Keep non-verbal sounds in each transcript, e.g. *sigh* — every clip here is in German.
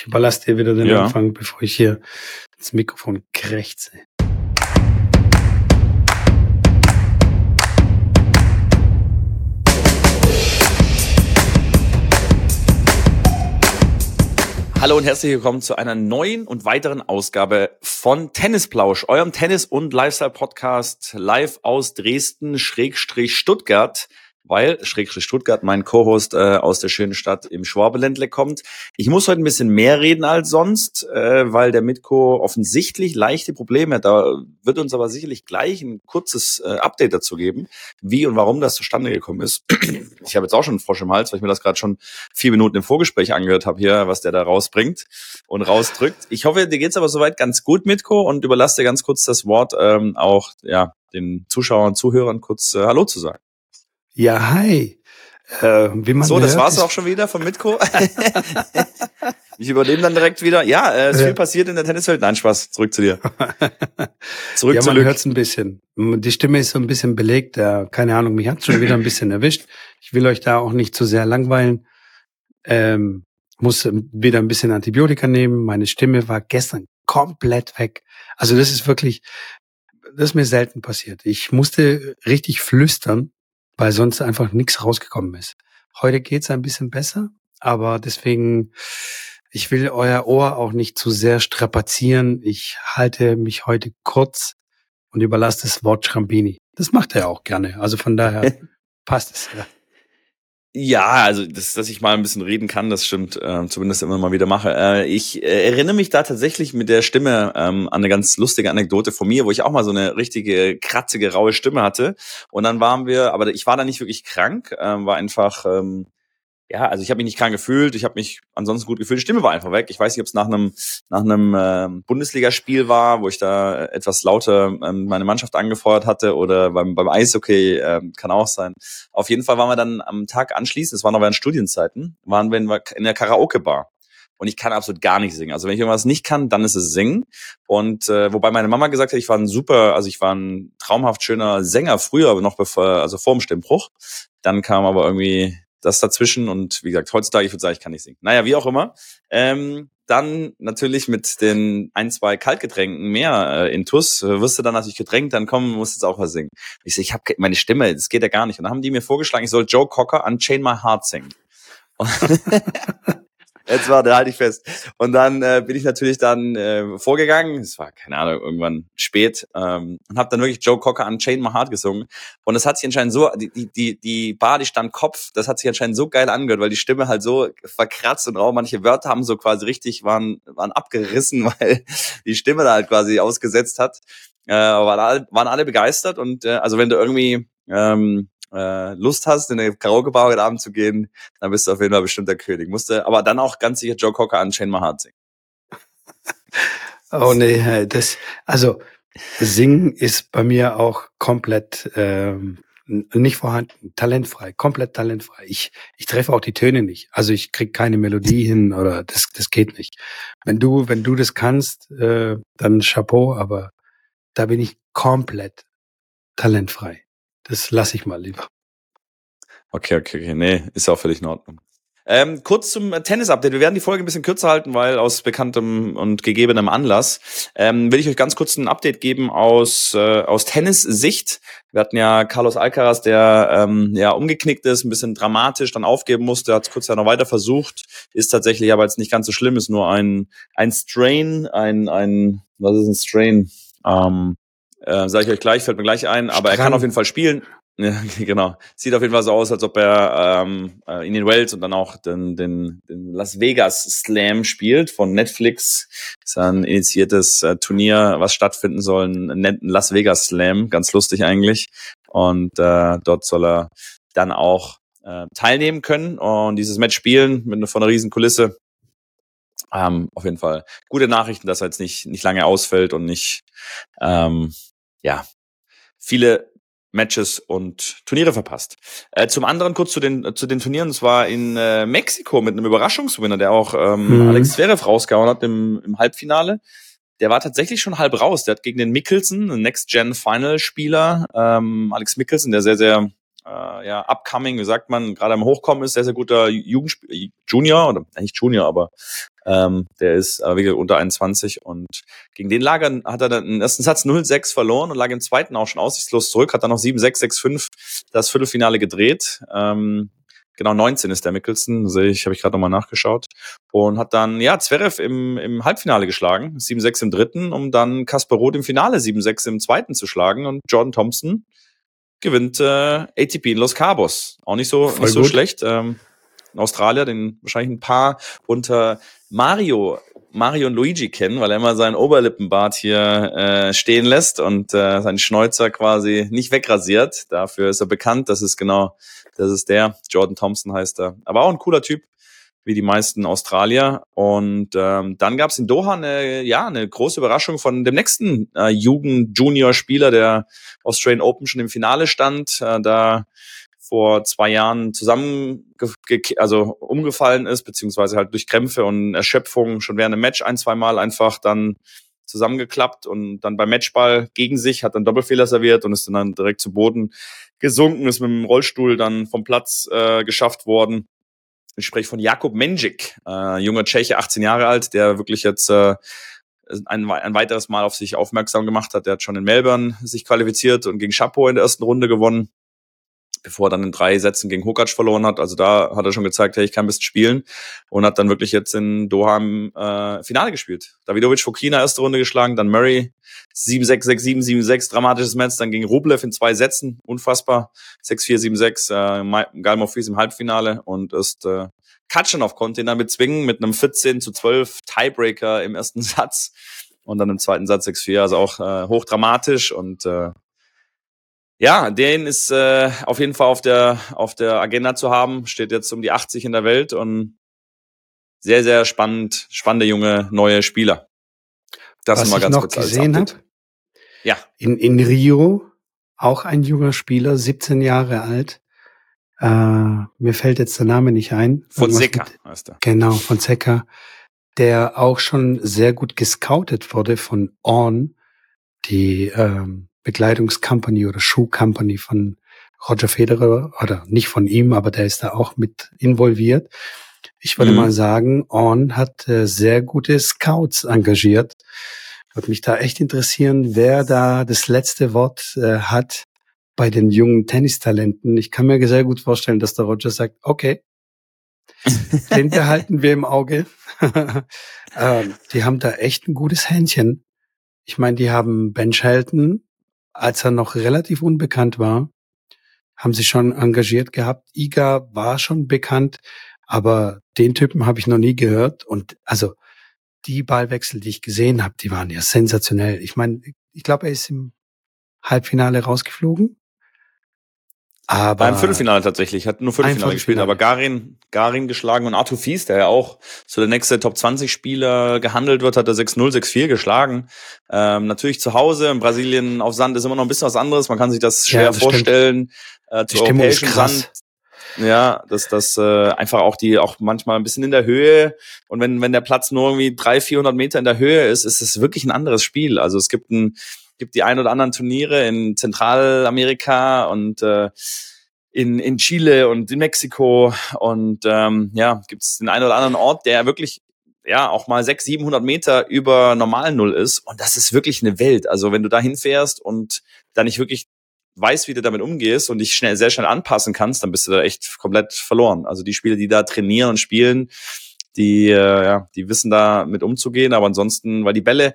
ich überlasse dir wieder den Ja. Anfang, bevor ich hier ins Mikrofon krächze. Hallo und herzlich willkommen zu einer neuen und weiteren Ausgabe von Tennisplausch, eurem Tennis- und Lifestyle-Podcast live aus Dresden, Schrägstrich Stuttgart, weil Schrägstrich Stuttgart mein Co-Host äh, aus der schönen Stadt im Schwabeländle kommt. Ich muss heute ein bisschen mehr reden als sonst, äh, weil der Mitko offensichtlich leichte Probleme hat. Da wird uns aber sicherlich gleich ein kurzes äh, Update dazu geben, wie und warum das zustande gekommen ist. *clears throat* Ich habe jetzt auch schon einen Frosch im Hals, weil ich mir das gerade schon vier Minuten im Vorgespräch angehört habe hier, was der da rausbringt und rausdrückt. Ich hoffe, dir geht's aber soweit ganz gut, Mitko, und überlasse dir ganz kurz das Wort, ähm, auch ja den Zuschauern, Zuhörern kurz äh, Hallo zu sagen. Ja, hi. Äh, wie man so, das hört, war's auch schon wieder von Mitko. *laughs* ich übernehme dann direkt wieder. Ja, äh, ist viel passiert in der Tenniswelt. Nein, Spaß. Zurück zu dir. *laughs* Zurück ja, zu man Lück. hört's ein bisschen. Die Stimme ist so ein bisschen belegt. Äh, keine Ahnung, mich hat's schon wieder ein bisschen erwischt. Ich will euch da auch nicht zu sehr langweilen. Ähm, muss wieder ein bisschen Antibiotika nehmen. Meine Stimme war gestern komplett weg. Also das ist wirklich, das ist mir selten passiert. Ich musste richtig flüstern, weil sonst einfach nichts rausgekommen ist. Heute geht's ein bisschen besser, aber deswegen, ich will euer Ohr auch nicht zu sehr strapazieren. Ich halte mich heute kurz und überlasse das Wort Schrambini. Das macht er auch gerne. Also von daher *laughs* passt es. Ja. Ja, also das, dass ich mal ein bisschen reden kann, das stimmt, äh, zumindest immer mal wieder mache. Äh, ich äh, erinnere mich da tatsächlich mit der Stimme ähm, an eine ganz lustige Anekdote von mir, wo ich auch mal so eine richtige kratzige, raue Stimme hatte. Und dann waren wir, aber ich war da nicht wirklich krank, ähm, war einfach, ähm, ja, also ich habe mich nicht krank gefühlt, ich habe mich ansonsten gut gefühlt, die Stimme war einfach weg. Ich weiß nicht, ob es nach einem nach einem ähm, Bundesligaspiel war, wo ich da etwas lauter ähm, meine Mannschaft angefeuert hatte oder beim, beim Eishockey, ähm, kann auch sein. Auf jeden Fall waren wir dann am Tag anschließend, das war noch während Studienzeiten, waren wir in in der Karaoke-Bar. Und ich kann absolut gar nicht singen. Also wenn ich irgendwas nicht kann, dann ist es singen. Und äh, wobei meine Mama gesagt hat, ich war ein super, also ich war ein traumhaft schöner Sänger früher, aber noch bevor, also vor dem Stimmbruch. Dann kam aber irgendwie das dazwischen und wie gesagt, heutzutage, ich würde sagen, ich kann nicht singen. Naja, wie auch immer. Ähm, dann natürlich mit den ein, zwei Kaltgetränken mehr äh, in Tuss, äh, wirst du dann natürlich gedrängt, dann kommen, musst jetzt auch was singen. Ich so, ich habe meine Stimme, das geht ja gar nicht. Und dann haben die mir vorgeschlagen, ich soll Joe Cocker an Chain My Heart singen. *laughs* *laughs* Jetzt war, da halte ich fest. Und dann äh, bin ich natürlich dann äh, vorgegangen. Es war, keine Ahnung, irgendwann spät. Ähm, und habe dann wirklich Joe Cocker an Chain My Heart gesungen. Und das hat sich anscheinend so, die, die, die, Bar, die stand Kopf, das hat sich anscheinend so geil angehört, weil die Stimme halt so verkratzt und rau. Manche Wörter haben so quasi richtig, waren, waren abgerissen, *laughs* weil die Stimme da halt quasi ausgesetzt hat. Äh, waren alle, waren alle begeistert. Und äh, also wenn du irgendwie ähm, äh, Lust hast, in eine Karaoke-Bar heute Abend zu gehen, dann bist du auf jeden Fall bestimmt der König. Musste aber dann auch ganz sicher Joe Cocker an Chain My Heart singen. Oh nee, das, also Singen ist bei mir auch komplett ähm, nicht vorhanden, talentfrei, komplett talentfrei. Ich, ich treffe auch die Töne nicht. Also ich krieg keine Melodie hin oder das, das geht nicht. Wenn du, wenn du das kannst, äh, dann Chapeau, aber da bin ich komplett talentfrei. Das lasse ich mal lieber. Okay, okay, okay. Nee, ist auch völlig in Ordnung. Ähm, kurz zum äh, Tennis-Update. Wir werden die Folge ein bisschen kürzer halten, weil aus bekanntem und gegebenem Anlass ähm, will ich euch ganz kurz ein Update geben aus, äh, aus Tennis-Sicht. Wir hatten ja Carlos Alcaraz, der ähm, ja umgeknickt ist, ein bisschen dramatisch, dann aufgeben musste, hat es kurz ja noch weiter versucht, ist tatsächlich aber jetzt nicht ganz so schlimm, ist nur ein, ein Strain, ein, ein, was ist ein Strain? Ähm, äh, sage ich euch gleich, fällt mir gleich ein, aber er kann Strang. auf jeden Fall spielen. *laughs* Ja, genau. Sieht auf jeden Fall so aus, als ob er ähm, äh, in den Wells und dann auch den, den, den Las Vegas Slam spielt von Netflix. Das ist ein initiiertes äh, Turnier, was stattfinden soll, ein Las Vegas Slam, ganz lustig eigentlich. Und äh, dort soll er dann auch äh, teilnehmen können und dieses Match spielen mit einer, von einer riesen Kulisse. Ähm, auf jeden Fall gute Nachrichten, dass er jetzt nicht, nicht lange ausfällt und nicht ähm, ja viele Matches und Turniere verpasst. Äh, zum anderen kurz zu den zu den Turnieren. Es war in äh, Mexiko mit einem Überraschungsgewinner, der auch ähm, Mhm. Alex Zverev rausgehauen hat im, im Halbfinale. Der war tatsächlich schon halb raus. Der hat gegen den Next-Gen-Final-Spieler, ähm, Alex Mickelson, der sehr, sehr äh, ja, upcoming, wie sagt man, gerade am Hochkommen ist, sehr, sehr guter Jugendspieler, Junior, oder nicht Junior, aber ähm, der ist äh, gesagt, unter 21 und gegen den Lager hat er dann im ersten Satz 0-6 verloren und lag im zweiten auch schon aussichtslos zurück, hat dann noch 7-6, 6-5 das Viertelfinale gedreht. Ähm, genau 19 ist der Mickelson, sehe ich, habe ich gerade nochmal nachgeschaut. Und hat dann, ja, Zverev im, im Halbfinale geschlagen, 7-6 im dritten, um dann Kasper Roth im Finale 7-6 im zweiten zu schlagen und Jordan Thompson gewinnt äh, ATP in Los Cabos. Auch nicht so, nicht so schlecht. Ähm, in Australien, den wahrscheinlich ein paar unter Mario, Mario und Luigi kennen, weil er immer seinen Oberlippenbart hier äh, stehen lässt und äh, seinen Schnäuzer quasi nicht wegrasiert. Dafür ist er bekannt. Das ist genau, das ist der. Jordan Thompson heißt er. Aber auch ein cooler Typ wie die meisten Australier. Und ähm, dann gab es in Doha eine, ja, eine große Überraschung von dem nächsten äh, Jugend-Junior-Spieler, der Australian Open schon im Finale stand, äh, da vor zwei Jahren zusammen, also umgefallen ist, beziehungsweise halt durch Krämpfe und Erschöpfung schon während dem Match ein, zwei Mal einfach dann zusammengeklappt und dann beim Matchball gegen sich, hat dann Doppelfehler serviert und ist dann direkt zu Boden gesunken, ist mit dem Rollstuhl dann vom Platz äh, geschafft worden. Ich spreche von Jakub Menjik, äh, junger Tscheche, 18 Jahre alt, der wirklich jetzt äh, ein, ein weiteres Mal auf sich aufmerksam gemacht hat. Der hat schon in Melbourne sich qualifiziert und gegen Chapo in der ersten Runde gewonnen bevor er dann in drei Sätzen gegen Hokac verloren hat. Also da hat er schon gezeigt, hey, ich kann ein bisschen spielen. Und hat dann wirklich jetzt in Doha im äh, Finale gespielt. Davidovic Fokina erste Runde geschlagen, dann Murray. 7-6, 6-7, 7-6, dramatisches Match, dann gegen Rublev in zwei Sätzen, unfassbar, 6-4, 7-6, äh, Galmo Fries im Halbfinale. Und ist äh, Katschanov konnte ihn dann bezwingen mit einem 14 zu 12 Tiebreaker im ersten *laughs* Satz. Und dann im zweiten Satz 6-4, also auch äh, hochdramatisch. Und äh, ja, den ist äh, auf jeden Fall auf der, auf der Agenda zu haben. Steht jetzt um die 80 in der Welt und sehr, sehr spannend, spannende junge neue Spieler. Das Was ich noch gesehen habe, ja. in, in Rio auch ein junger Spieler, 17 Jahre alt. Äh, mir fällt jetzt der Name nicht ein. Von Seca heißt er. Genau, von Seca, der auch schon sehr gut gescoutet wurde von On, die ähm, Bekleidungscompany oder Schuhcompany von Roger Federer oder nicht von ihm, aber der ist da auch mit involviert. Ich würde mhm. mal sagen, On hat äh, sehr gute Scouts engagiert. Würde mich da echt interessieren, wer da das letzte Wort äh, hat bei den jungen Tennistalenten. Ich kann mir sehr gut vorstellen, dass der Roger sagt, okay, *laughs* den behalten wir im Auge. *laughs* ähm, die haben da echt ein gutes Händchen. Ich meine, die haben Ben Shelton, als er noch relativ unbekannt war, haben sie schon engagiert gehabt. Iga war schon bekannt, aber den Typen habe ich noch nie gehört. Und also die Ballwechsel, die ich gesehen habe, die waren ja sensationell. Ich meine, ich glaube, er ist im Halbfinale rausgeflogen. Aber Beim Viertelfinale tatsächlich, hat nur Viertelfinale, gespielt, aber Garin, Garin geschlagen und Arthur Fies, der ja auch so der nächste Top 20 Spieler gehandelt wird, hat er 6-0, 6-4 geschlagen. Ähm, natürlich zu Hause, in Brasilien auf Sand ist immer noch ein bisschen was anderes, man kann sich das schwer ja, das vorstellen. Äh, zu europäischem Sand. Ja, dass das äh, einfach auch die auch manchmal ein bisschen in der Höhe und wenn wenn der Platz nur irgendwie 300, 400 Meter in der Höhe ist, ist es wirklich ein anderes Spiel. Also es gibt ein gibt die ein oder anderen Turniere in Zentralamerika und äh, in, in Chile und in Mexiko und ähm, ja, gibt es den einen oder anderen Ort, der wirklich ja auch mal 600, 700 Meter über normal Null ist und das ist wirklich eine Welt. Also wenn du da hinfährst und da nicht wirklich weißt, wie du damit umgehst und dich schnell, sehr schnell anpassen kannst, dann bist du da echt komplett verloren. Also die Spieler, die da trainieren und spielen, die, äh, ja, die wissen da mit umzugehen, aber ansonsten, weil die Bälle,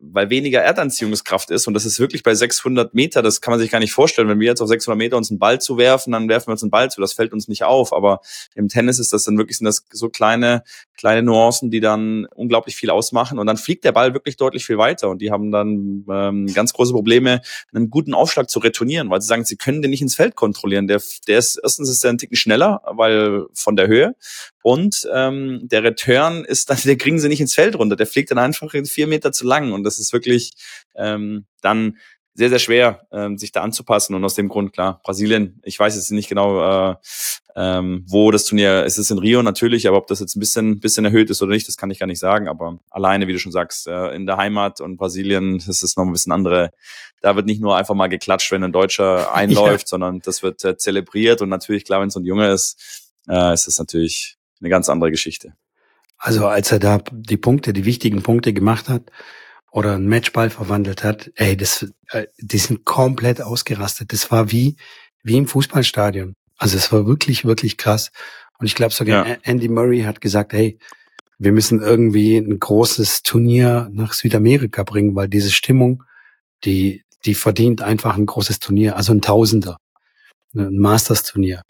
weil weniger Erdanziehungskraft ist und das ist wirklich bei 600 Meter, das kann man sich gar nicht vorstellen. Wenn wir jetzt auf 600 Meter uns einen Ball zuwerfen, dann werfen wir uns einen Ball zu, das fällt uns nicht auf. Aber im Tennis ist das dann wirklich sind das so kleine kleine Nuancen, die dann unglaublich viel ausmachen. Und dann fliegt der Ball wirklich deutlich viel weiter. Und die haben dann ähm, ganz große Probleme, einen guten Aufschlag zu retournieren, weil sie sagen, sie können den nicht ins Feld kontrollieren. Der, der ist erstens ist der ein Ticken schneller, weil von der Höhe. Und ähm, der Return ist dann, *laughs* der kriegen sie nicht ins Feld runter, der fliegt dann einfach vier Meter zu lang. Und das ist wirklich ähm, dann sehr, sehr schwer, ähm, sich da anzupassen. Und aus dem Grund, klar, Brasilien, ich weiß jetzt nicht genau, äh, ähm, wo das Turnier ist. Es ist in Rio natürlich, aber ob das jetzt ein bisschen, bisschen erhöht ist oder nicht, das kann ich gar nicht sagen. Aber alleine, wie du schon sagst, äh, in der Heimat und Brasilien, das ist noch ein bisschen andere. Da wird nicht nur einfach mal geklatscht, wenn ein Deutscher *laughs* einläuft, ja. sondern das wird äh, zelebriert. Und natürlich, klar, wenn es so ein Junge ist, äh, ist es natürlich eine ganz andere Geschichte. Also als er da die Punkte, die wichtigen Punkte gemacht hat, oder einen Matchball verwandelt hat, ey, das, äh, die sind komplett ausgerastet. Das war wie, wie im Fußballstadion. Also es war wirklich, wirklich krass. Und ich glaube sogar ja. Andy Murray hat gesagt, hey, wir müssen irgendwie ein großes Turnier nach Südamerika bringen, weil diese Stimmung, die, die verdient einfach ein großes Turnier, also ein Tausender, ein Masters-Turnier.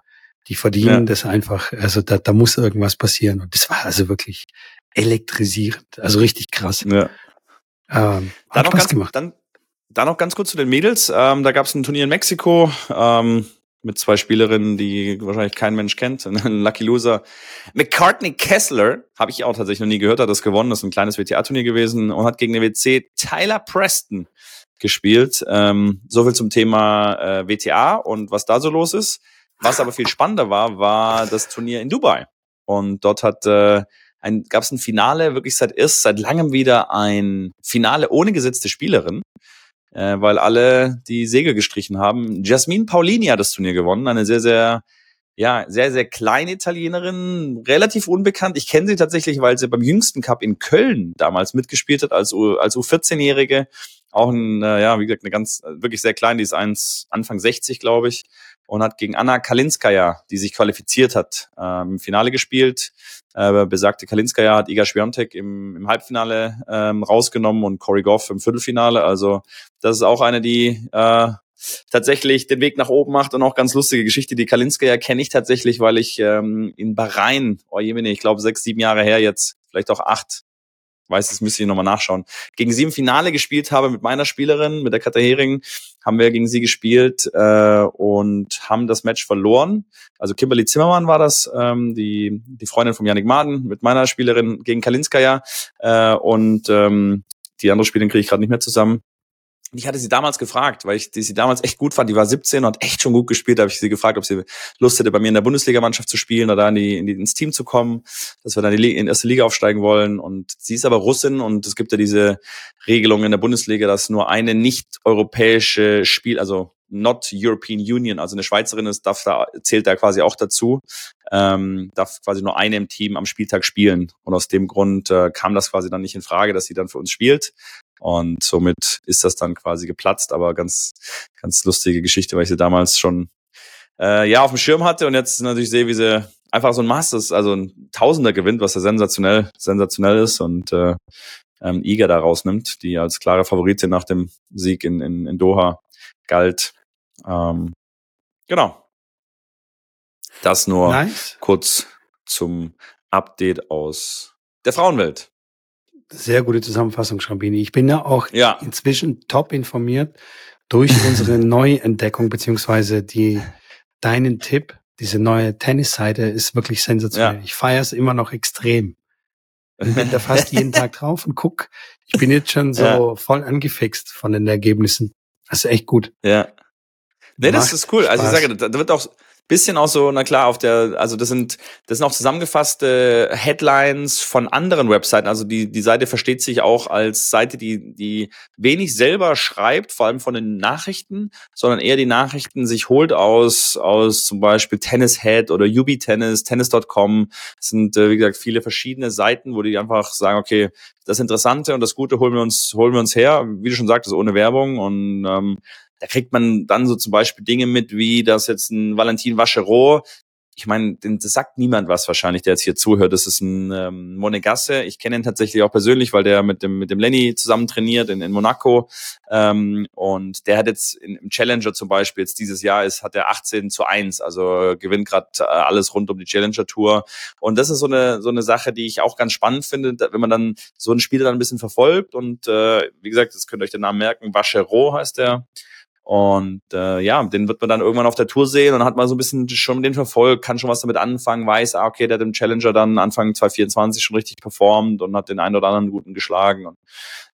Die verdienen ja. das einfach, also da, da muss irgendwas passieren. Und das war also wirklich elektrisierend, also richtig krass. Ja. Ähm, dann, noch ganz, gemacht. Dann, dann noch ganz kurz zu den Mädels. Ähm, da gab es ein Turnier in Mexiko ähm, mit zwei Spielerinnen, die wahrscheinlich kein Mensch kennt. *laughs* Ein Lucky Loser. McCartney Kessler, habe ich auch tatsächlich noch nie gehört, hat das gewonnen. Das ist ein kleines WTA-Turnier gewesen und hat gegen den WC Tyler Preston gespielt. Ähm, so viel zum Thema äh, WTA und was da so los ist. Was aber viel spannender war, war das Turnier in Dubai. Und dort hat äh, ein, gab es ein Finale, wirklich seit erst seit langem wieder ein Finale ohne gesetzte Spielerin, äh, weil alle die Segel gestrichen haben. Jasmine Paulini hat das Turnier gewonnen, eine sehr, sehr ja, sehr, sehr kleine Italienerin, relativ unbekannt. Ich kenne sie tatsächlich, weil sie beim jüngsten Cup in Köln damals mitgespielt hat, als, U, als U14-Jährige. Auch ein, äh, ja, wie gesagt, eine ganz, wirklich sehr klein, die ist eins, Anfang 60, glaube ich, und hat gegen Anna Kalinskaya, die sich qualifiziert hat, äh, im Finale gespielt. Äh, besagte Kalinskaya hat Iga Swiatek im, im Halbfinale ähm, rausgenommen und Cory Goff im Viertelfinale. Also das ist auch eine, die äh, tatsächlich den Weg nach oben macht und auch ganz lustige Geschichte. Die Kalinskaya kenne ich tatsächlich, weil ich ähm, in Bahrain, oh jemine, ich glaube sechs, sieben Jahre her jetzt, vielleicht auch acht, weiß, das müsste ich nochmal nachschauen, gegen sie im Finale gespielt habe mit meiner Spielerin, mit der Katha Hering, haben wir gegen sie gespielt äh, und haben das Match verloren. Also Kimberly Zimmermann war das, ähm, die, die Freundin von Yannick Maden mit meiner Spielerin gegen Kalinskaya äh, und ähm, die andere Spielerin kriege ich gerade nicht mehr zusammen ich hatte sie damals gefragt, weil ich die, sie damals echt gut fand. Die war 17 und echt schon gut gespielt. Da habe ich sie gefragt, ob sie Lust hätte, bei mir in der Bundesligamannschaft zu spielen oder in die, in die, ins Team zu kommen, dass wir dann in die erste Liga aufsteigen wollen. Und sie ist aber Russin und es gibt ja diese Regelung in der Bundesliga, dass nur eine nicht-europäische Spiel, also not European Union, also eine Schweizerin ist, darf da, zählt da quasi auch dazu, ähm, darf quasi nur eine im Team am Spieltag spielen. Und aus dem Grund äh, kam das quasi dann nicht in Frage, dass sie dann für uns spielt. Und somit ist das dann quasi geplatzt, aber ganz, ganz lustige Geschichte, weil ich sie damals schon äh, ja auf dem Schirm hatte und jetzt natürlich sehe, wie sie einfach so ein Masters, also ein Tausender gewinnt, was ja sensationell, sensationell ist und äh, ähm, Iga da rausnimmt, die als klare Favoritin nach dem Sieg in, in, in Doha galt. Ähm, genau. Das nur nice. kurz zum Update aus der Frauenwelt. Sehr gute Zusammenfassung, Schrambini. Ich bin ja auch ja. inzwischen top informiert durch unsere *laughs* Neuentdeckung, beziehungsweise die, deinen Tipp. Diese neue Tennisseite ist wirklich sensationell. Ja. Ich feiere es immer noch extrem. Ich bin da fast jeden *laughs* Tag drauf und guck. Ich bin jetzt schon so ja. voll angefixt von den Ergebnissen. Das ist echt gut. Ja. Nee, das ist cool. Spaß. Also ich sage, da wird auch, bisschen auch so, na klar, auf der, also das sind, das sind auch zusammengefasste Headlines von anderen Webseiten. Also die, die Seite versteht sich auch als Seite, die, die wenig selber schreibt, vor allem von den Nachrichten, sondern eher die Nachrichten sich holt aus, aus zum Beispiel Tennis Head oder Ubi Tennis, Tennis.com. Das sind, äh, wie gesagt, viele verschiedene Seiten, wo die einfach sagen, okay, das Interessante und das Gute holen wir uns, holen wir uns her, wie du schon sagtest, ohne Werbung und ähm, da kriegt man dann so zum Beispiel Dinge mit, wie dass jetzt ein Valentin Vachereau, ich meine, das sagt niemand was wahrscheinlich, der jetzt hier zuhört. Das ist ein ähm, Monegasse. Ich kenne ihn tatsächlich auch persönlich, weil der mit dem mit dem Lenny zusammen trainiert in, in Monaco. Ähm, und der hat jetzt in, im Challenger zum Beispiel jetzt dieses Jahr ist hat er 18 zu 1, also gewinnt gerade äh, alles rund um die Challenger Tour. Und das ist so eine so eine Sache, die ich auch ganz spannend finde, wenn man dann so ein Spiel dann ein bisschen verfolgt. Und äh, wie gesagt, das könnt ihr euch den Namen merken. Vachereau heißt der. Und äh, ja, den wird man dann irgendwann auf der Tour sehen und hat mal so ein bisschen schon den verfolgt, kann schon was damit anfangen, weiß, ah, okay, der hat im Challenger dann Anfang 2024 schon richtig performt und hat den einen oder anderen guten geschlagen. Und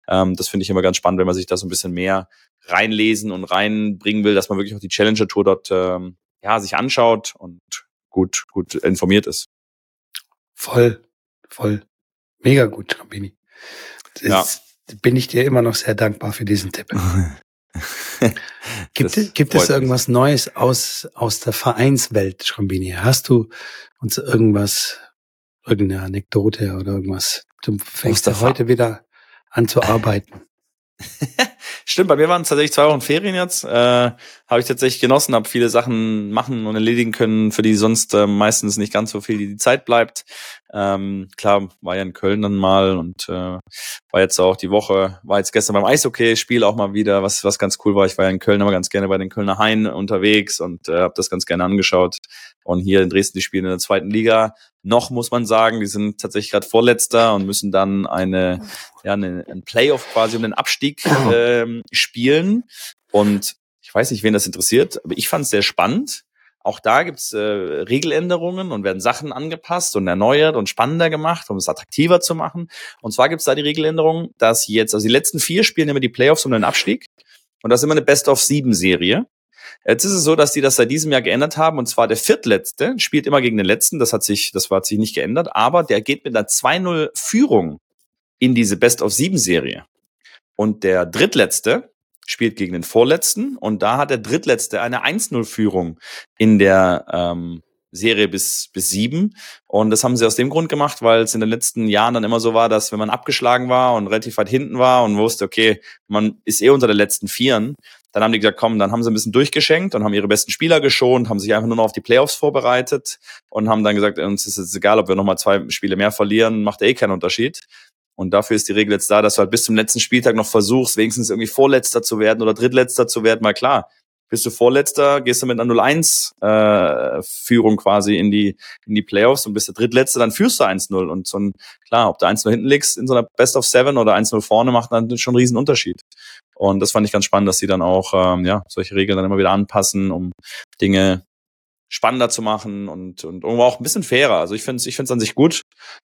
Ähm, das finde ich immer ganz spannend, wenn man sich da so ein bisschen mehr reinlesen und reinbringen will, dass man wirklich auch die Challenger Tour dort ähm, ja sich anschaut und gut gut informiert ist. Voll, voll, mega gut, Rambini. Ja. Bin ich dir immer noch sehr dankbar für diesen Tipp. *laughs* gibt gibt es irgendwas mich. Neues aus, aus der Vereinswelt, Schrambini? Hast du uns irgendwas, irgendeine Anekdote oder irgendwas? Du fängst ja heute wieder an zu arbeiten. *laughs* Stimmt, bei mir waren es tatsächlich zwei Wochen Ferien jetzt. Äh, habe ich tatsächlich genossen, habe viele Sachen machen und erledigen können, für die sonst äh, meistens nicht ganz so viel die Zeit bleibt. Ähm, klar, war ja in Köln dann mal und äh, war jetzt auch die Woche, war jetzt gestern beim Eishockey-Spiel auch mal wieder, was, was ganz cool war. Ich war ja in Köln aber ganz gerne bei den Kölner Hain unterwegs und äh, habe das ganz gerne angeschaut. Und hier in Dresden, die spielen in der zweiten Liga. Noch muss man sagen, die sind tatsächlich gerade Vorletzter und müssen dann eine, ja, eine, ein Playoff quasi um den Abstieg ähm, spielen. Und ich weiß nicht, wen das interessiert, aber ich fand es sehr spannend. Auch da gibt's äh, Regeländerungen und werden Sachen angepasst und erneuert und spannender gemacht, um es attraktiver zu machen. Und zwar gibt's da die Regeländerung, dass jetzt, also die letzten vier spielen immer die Playoffs um den Abstieg. Und das ist immer eine Best-of-Sieben-Serie. Jetzt ist es so, dass die das seit diesem Jahr geändert haben und zwar der Viertletzte spielt immer gegen den Letzten, das hat sich, das hat sich nicht geändert, aber der geht mit einer 2-0 Führung in diese Best-of-Sieben-Serie. Und der Drittletzte spielt gegen den Vorletzten und da hat der Drittletzte eine 1-0-Führung in der ähm, Serie bis, bis sieben. Und das haben sie aus dem Grund gemacht, weil es in den letzten Jahren dann immer so war, dass wenn man abgeschlagen war und relativ weit hinten war und wusste, okay, man ist eh unter den letzten Vieren, dann haben die gesagt, komm, dann haben sie ein bisschen durchgeschenkt und haben ihre besten Spieler geschont, haben sich einfach nur noch auf die Playoffs vorbereitet und haben dann gesagt, uns ist es egal, ob wir nochmal zwei Spiele mehr verlieren, macht eh keinen Unterschied. Und dafür ist die Regel jetzt da, dass du halt bis zum letzten Spieltag noch versuchst, wenigstens irgendwie Vorletzter zu werden oder Drittletzter zu werden. Mal klar, bist du Vorletzter, gehst du mit einer 0-1 äh, quasi in die in die Playoffs und bist der Drittletzte, dann führst du 1-0 und so ein, klar, ob du 1-0 hinten liegst in so einer Best of Seven oder 1-0 vorne, macht dann schon einen riesen Unterschied. Und das fand ich ganz spannend, dass sie dann auch ähm, ja solche Regeln dann immer wieder anpassen, um Dinge spannender zu machen und, und irgendwo auch ein bisschen fairer. Also ich finde es ich find's an sich gut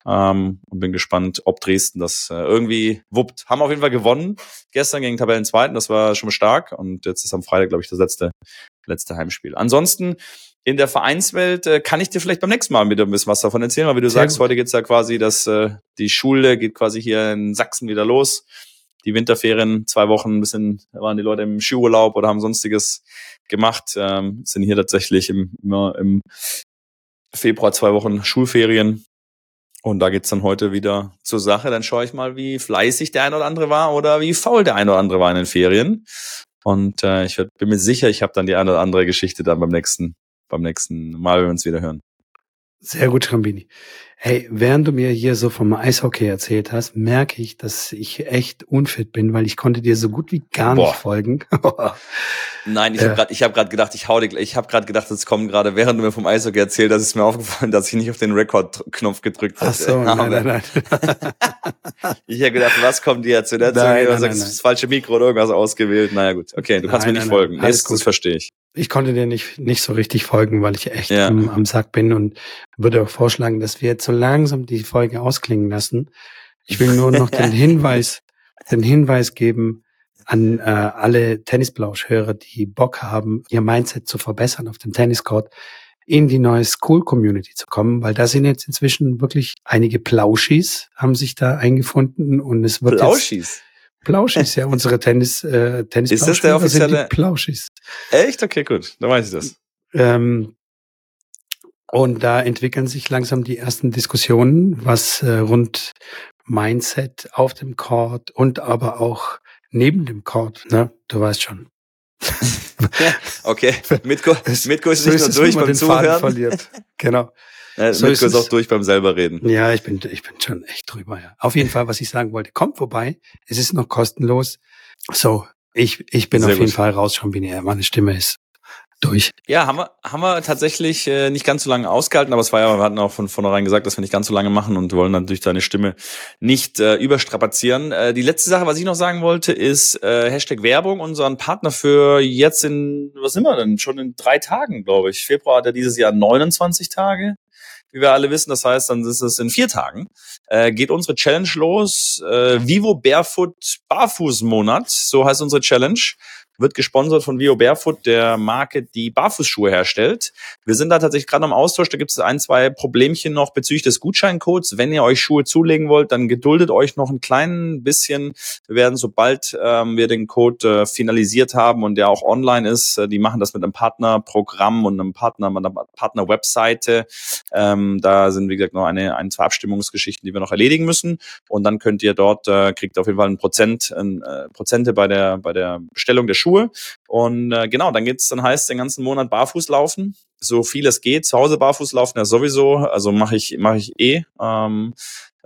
ähm, und bin gespannt, ob Dresden das äh, irgendwie wuppt. Haben auf jeden Fall gewonnen gestern gegen Tabellenzweiten, das war schon mal stark und jetzt ist am Freitag, glaube ich, das letzte, letzte Heimspiel. Ansonsten in der Vereinswelt äh, kann ich dir vielleicht beim nächsten Mal wieder ein bisschen was davon erzählen, weil wie du Sehr sagst, gut. heute geht's ja quasi, dass äh, die Schule geht quasi hier in Sachsen wieder los die Winterferien, zwei Wochen ein bisschen, waren die Leute im Skiurlaub oder haben sonstiges gemacht, ähm, sind hier tatsächlich im, immer im Februar zwei Wochen Schulferien. Und da geht's dann heute wieder zur Sache. Dann schaue ich mal, wie fleißig der ein oder andere war oder wie faul der ein oder andere war in den Ferien. Und äh, ich bin mir sicher, ich habe dann die eine oder andere Geschichte dann beim nächsten, beim nächsten Mal, wenn wir uns wieder hören. Sehr gut, Rambini. Hey, während du mir hier so vom Eishockey erzählt hast, merke ich, dass ich echt unfit bin, weil ich konnte dir so gut wie gar Boah. nicht folgen. *laughs* Nein, ich äh. habe gerade hab, grad gedacht, ich hau dir, ich habe gerade gedacht, es kommt gerade, während du mir vom Eishockey erzählt hast, ist mir aufgefallen, dass ich nicht auf den Rekordknopf gedrückt habe. Ach so, *laughs* nein, nein, nein. *laughs* ich habe gedacht, was kommt dir jetzt? Du hast nein, nein, nein, das falsche Mikro oder irgendwas ausgewählt. Naja gut, okay, du kannst mir nicht folgen. Alles das, das verstehe ich ich konnte dir nicht, nicht so richtig folgen, weil ich echt ja. am, am Sack bin und würde auch vorschlagen, dass wir jetzt so langsam die Folge ausklingen lassen. Ich will nur noch den *laughs* Hinweis, den Hinweis geben an äh, alle Tennisblausch-Hörer, die Bock haben, ihr Mindset zu verbessern auf dem Tenniscourt, in die neue School-Community zu kommen, weil da sind jetzt inzwischen wirklich einige Plauschis haben sich da eingefunden und es wird Plauschis? Jetzt, Plauschis, ja, unsere Tennis, äh, Tennis Ist das der offizielle? Plauschis. Echt? Okay, gut. Dann weiß ich das. Ähm, und da entwickeln sich langsam die ersten Diskussionen, was äh, rund Mindset auf dem Court und aber auch neben dem Court, ne? Du weißt schon. *laughs* okay, *laughs* Mitko, Mitko ist nicht nur durch beim Zuhören. Verliert. Genau. So Mitko ist, auch durch beim selber reden. Ja, ich bin, ich bin schon echt drüber, ja. Auf jeden Fall, was ich sagen wollte, kommt vorbei. Es ist noch kostenlos. So, ich, ich bin Sehr auf jeden Fall raus schon, wie meine Stimme ist durch. Ja, haben wir, haben wir tatsächlich äh, nicht ganz so lange ausgehalten, aber es war ja, wir hatten auch von vornherein gesagt, dass wir nicht ganz so lange machen und wollen natürlich deine Stimme nicht äh, überstrapazieren. Äh, die letzte Sache, was ich noch sagen wollte, ist äh, Hashtag Werbung, unseren Partner für jetzt in, was sind wir denn? Schon in drei Tagen, glaube ich. Februar hat er dieses Jahr 29 Tage wie wir alle wissen. Das heißt, dann ist es in vier Tagen. Äh, geht unsere Challenge los. Äh, Vivo Barefoot Barfußmonat, so heißt unsere Challenge wird gesponsert von Vio Barefoot, der Marke, die Barfußschuhe herstellt. Wir sind da tatsächlich gerade am Austausch. Da gibt es ein, zwei Problemchen noch bezüglich des Gutscheincodes. Wenn ihr euch Schuhe zulegen wollt, dann geduldet euch noch ein klein bisschen. Wir werden, sobald ähm, wir den Code äh, finalisiert haben und der auch online ist, äh, die machen das mit einem Partnerprogramm und einem Partner, einer Partner-Webseite. Ähm, da sind, wie gesagt, noch eine, ein, zwei Abstimmungsgeschichten, die wir noch erledigen müssen. Und dann könnt ihr dort, äh, kriegt auf jeden Fall ein Prozent, ein, äh, Prozente bei der, bei der Bestellung der Schuhe. Und äh, genau, dann geht's, dann heißt den ganzen Monat barfuß laufen, so viel es geht. Zu Hause barfuß laufen ja sowieso, also mache ich mache ich eh ähm,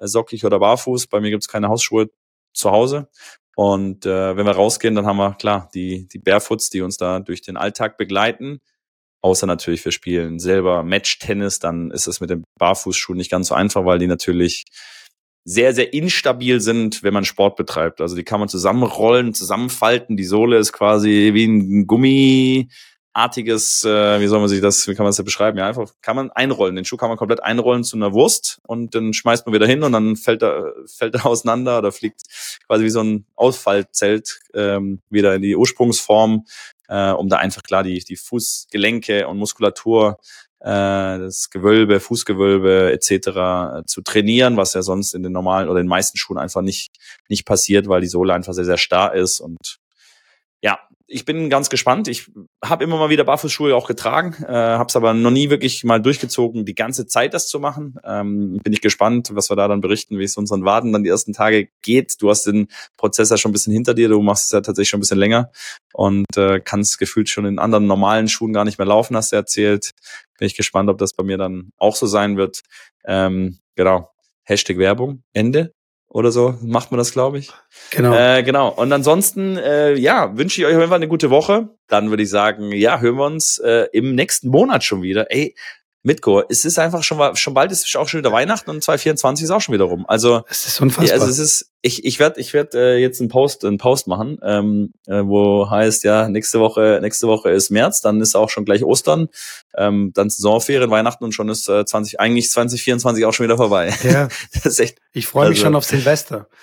sockig oder barfuß. Bei mir gibt's keine Hausschuhe zu Hause. Und äh, wenn wir rausgehen, dann haben wir klar die die Barefoots, die uns da durch den Alltag begleiten. Außer natürlich wir spielen selber Match-Tennis, dann ist es mit den Barfußschuhen nicht ganz so einfach, weil die natürlich sehr, sehr instabil sind, wenn man Sport betreibt. Also die kann man zusammenrollen, zusammenfalten. Die Sohle ist quasi wie ein gummiartiges, äh, wie soll man sich das, wie kann man das ja beschreiben? Ja, einfach kann man einrollen. Den Schuh kann man komplett einrollen zu einer Wurst und dann schmeißt man wieder hin und dann fällt er, fällt er *laughs* auseinander oder fliegt quasi wie so ein Ausfallzelt ähm, wieder in die Ursprungsform, äh, um da einfach klar die, die Fußgelenke und Muskulatur äh, das Gewölbe, Fußgewölbe etc. Äh, zu trainieren, was ja sonst in den normalen oder den meisten Schuhen einfach nicht, nicht passiert, weil die Sohle einfach sehr, sehr starr ist und ich bin ganz gespannt. Ich habe immer mal wieder Barfußschuhe auch getragen, äh, habe es aber noch nie wirklich mal durchgezogen, die ganze Zeit das zu machen. Ähm, bin ich gespannt, was wir da dann berichten, wie es unseren Waden dann die ersten Tage geht. Du hast den Prozess ja schon ein bisschen hinter dir, du machst es ja tatsächlich schon ein bisschen länger und äh, kannst gefühlt schon in anderen normalen Schuhen gar nicht mehr laufen, hast du erzählt. Bin ich gespannt, ob das bei mir dann auch so sein wird. Ähm, genau. Hashtag Werbung, Ende oder so macht man das, glaube ich. Genau. Äh, genau. Und ansonsten, äh, ja, wünsche ich euch auf jeden Fall eine gute Woche. Dann würde ich sagen, ja, hören wir uns äh, im nächsten Monat schon wieder. Ey, Mitko, es ist einfach schon, schon bald ist auch schon wieder Weihnachten und 2024 ist auch schon wieder rum. Also es ist unfassbar. Ja, also es ist, ich, ich werde ich werd, äh, jetzt einen Post, einen Post machen, ähm, äh, wo heißt ja nächste Woche nächste Woche ist März, dann ist auch schon gleich Ostern, ähm, dann Saisonferien, Weihnachten und schon ist äh, 20 eigentlich 2024 auch schon wieder vorbei. Ja, *laughs* das ist echt. Ich freue mich also, schon auf Silvester. *laughs*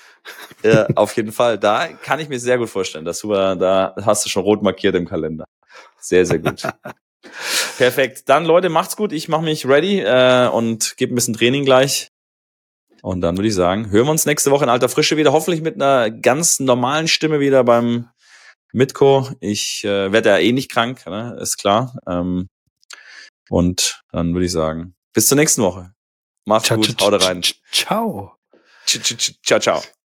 Ja, auf jeden Fall. Da kann ich mir sehr gut vorstellen, dass du da hast du schon rot markiert im Kalender. Sehr sehr gut. *laughs* Perfekt. Dann Leute, macht's gut. Ich mache mich ready äh, und gebe ein bisschen Training gleich. Und dann würde ich sagen, hören wir uns nächste Woche in alter Frische wieder. Hoffentlich mit einer ganz normalen Stimme wieder beim Mitko. Ich äh, werde ja eh nicht krank, ne? ist klar. Ähm, und dann würde ich sagen, bis zur nächsten Woche. Macht's gut, haut rein. Ciao. Ciao, ciao.